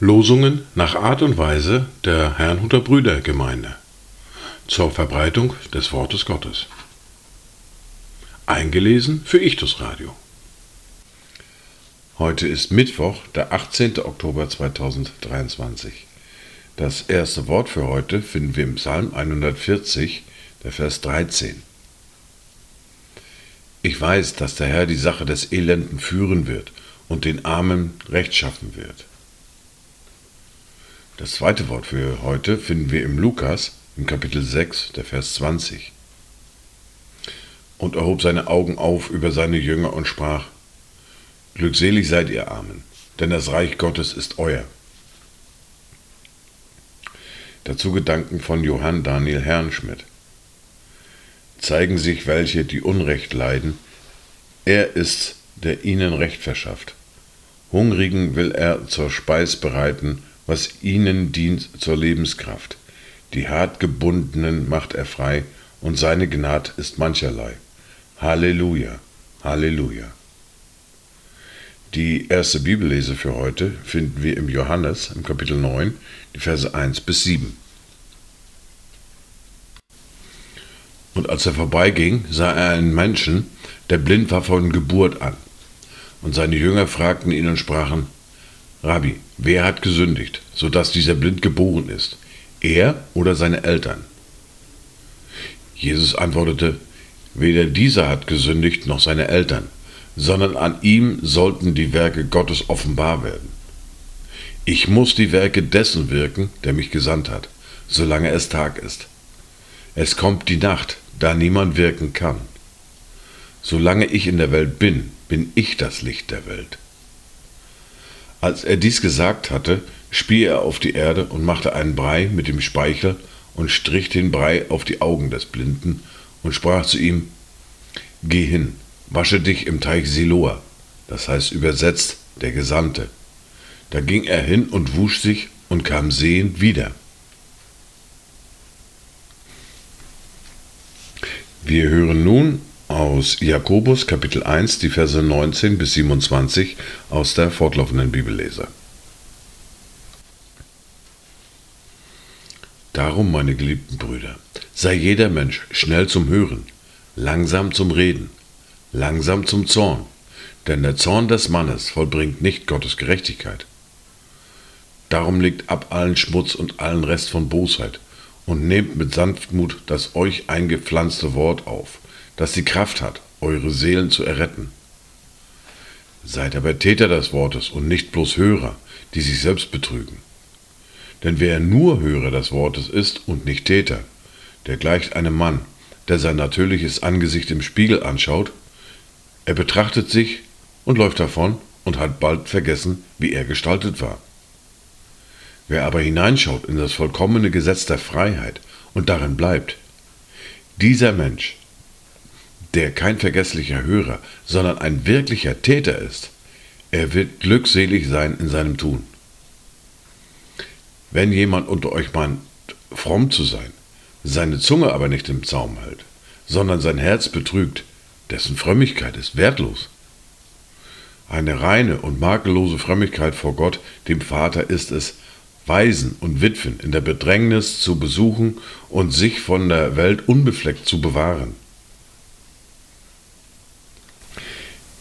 Losungen nach Art und Weise der Herrnhuter Brüdergemeinde zur Verbreitung des Wortes Gottes. Eingelesen für Ichtus Radio. Heute ist Mittwoch, der 18. Oktober 2023. Das erste Wort für heute finden wir im Psalm 140, der Vers 13. Ich weiß, dass der Herr die Sache des Elenden führen wird und den Armen Recht schaffen wird. Das zweite Wort für heute finden wir im Lukas, im Kapitel 6, der Vers 20. Und erhob seine Augen auf über seine Jünger und sprach, Glückselig seid ihr Armen, denn das Reich Gottes ist euer. Dazu Gedanken von Johann Daniel Herrnschmidt. Zeigen sich welche, die Unrecht leiden, er ist, der ihnen Recht verschafft. Hungrigen will er zur Speis bereiten, was ihnen dient zur Lebenskraft. Die Hartgebundenen macht er frei, und seine Gnad ist mancherlei. Halleluja, Halleluja. Die erste Bibellese für heute finden wir im Johannes im Kapitel 9, die Verse 1 bis 7. Und als er vorbeiging, sah er einen Menschen, der blind war von Geburt an. Und seine Jünger fragten ihn und sprachen, Rabbi, wer hat gesündigt, sodass dieser blind geboren ist? Er oder seine Eltern? Jesus antwortete, weder dieser hat gesündigt noch seine Eltern, sondern an ihm sollten die Werke Gottes offenbar werden. Ich muss die Werke dessen wirken, der mich gesandt hat, solange es Tag ist. Es kommt die Nacht, da niemand wirken kann. Solange ich in der Welt bin, bin ich das Licht der Welt. Als er dies gesagt hatte, spie er auf die Erde und machte einen Brei mit dem Speichel und strich den Brei auf die Augen des Blinden und sprach zu ihm, Geh hin, wasche dich im Teich Siloa, das heißt übersetzt der Gesandte. Da ging er hin und wusch sich und kam sehend wieder. Wir hören nun aus Jakobus Kapitel 1, die Verse 19 bis 27 aus der fortlaufenden Bibellese. Darum, meine geliebten Brüder, sei jeder Mensch schnell zum Hören, langsam zum Reden, langsam zum Zorn, denn der Zorn des Mannes vollbringt nicht Gottes Gerechtigkeit. Darum legt ab allen Schmutz und allen Rest von Bosheit und nehmt mit Sanftmut das euch eingepflanzte Wort auf, das die Kraft hat, eure Seelen zu erretten. Seid aber Täter des Wortes und nicht bloß Hörer, die sich selbst betrügen. Denn wer nur Hörer des Wortes ist und nicht Täter, der gleicht einem Mann, der sein natürliches Angesicht im Spiegel anschaut, er betrachtet sich und läuft davon und hat bald vergessen, wie er gestaltet war. Wer aber hineinschaut in das vollkommene Gesetz der Freiheit und darin bleibt, dieser Mensch der kein vergesslicher Hörer, sondern ein wirklicher Täter ist, er wird glückselig sein in seinem Tun. Wenn jemand unter euch meint, fromm zu sein, seine Zunge aber nicht im Zaum hält, sondern sein Herz betrügt, dessen Frömmigkeit ist wertlos. Eine reine und makellose Frömmigkeit vor Gott, dem Vater, ist es, Waisen und Witwen in der Bedrängnis zu besuchen und sich von der Welt unbefleckt zu bewahren.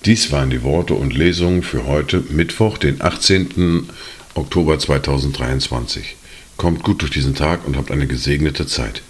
Dies waren die Worte und Lesungen für heute, Mittwoch, den 18. Oktober 2023. Kommt gut durch diesen Tag und habt eine gesegnete Zeit.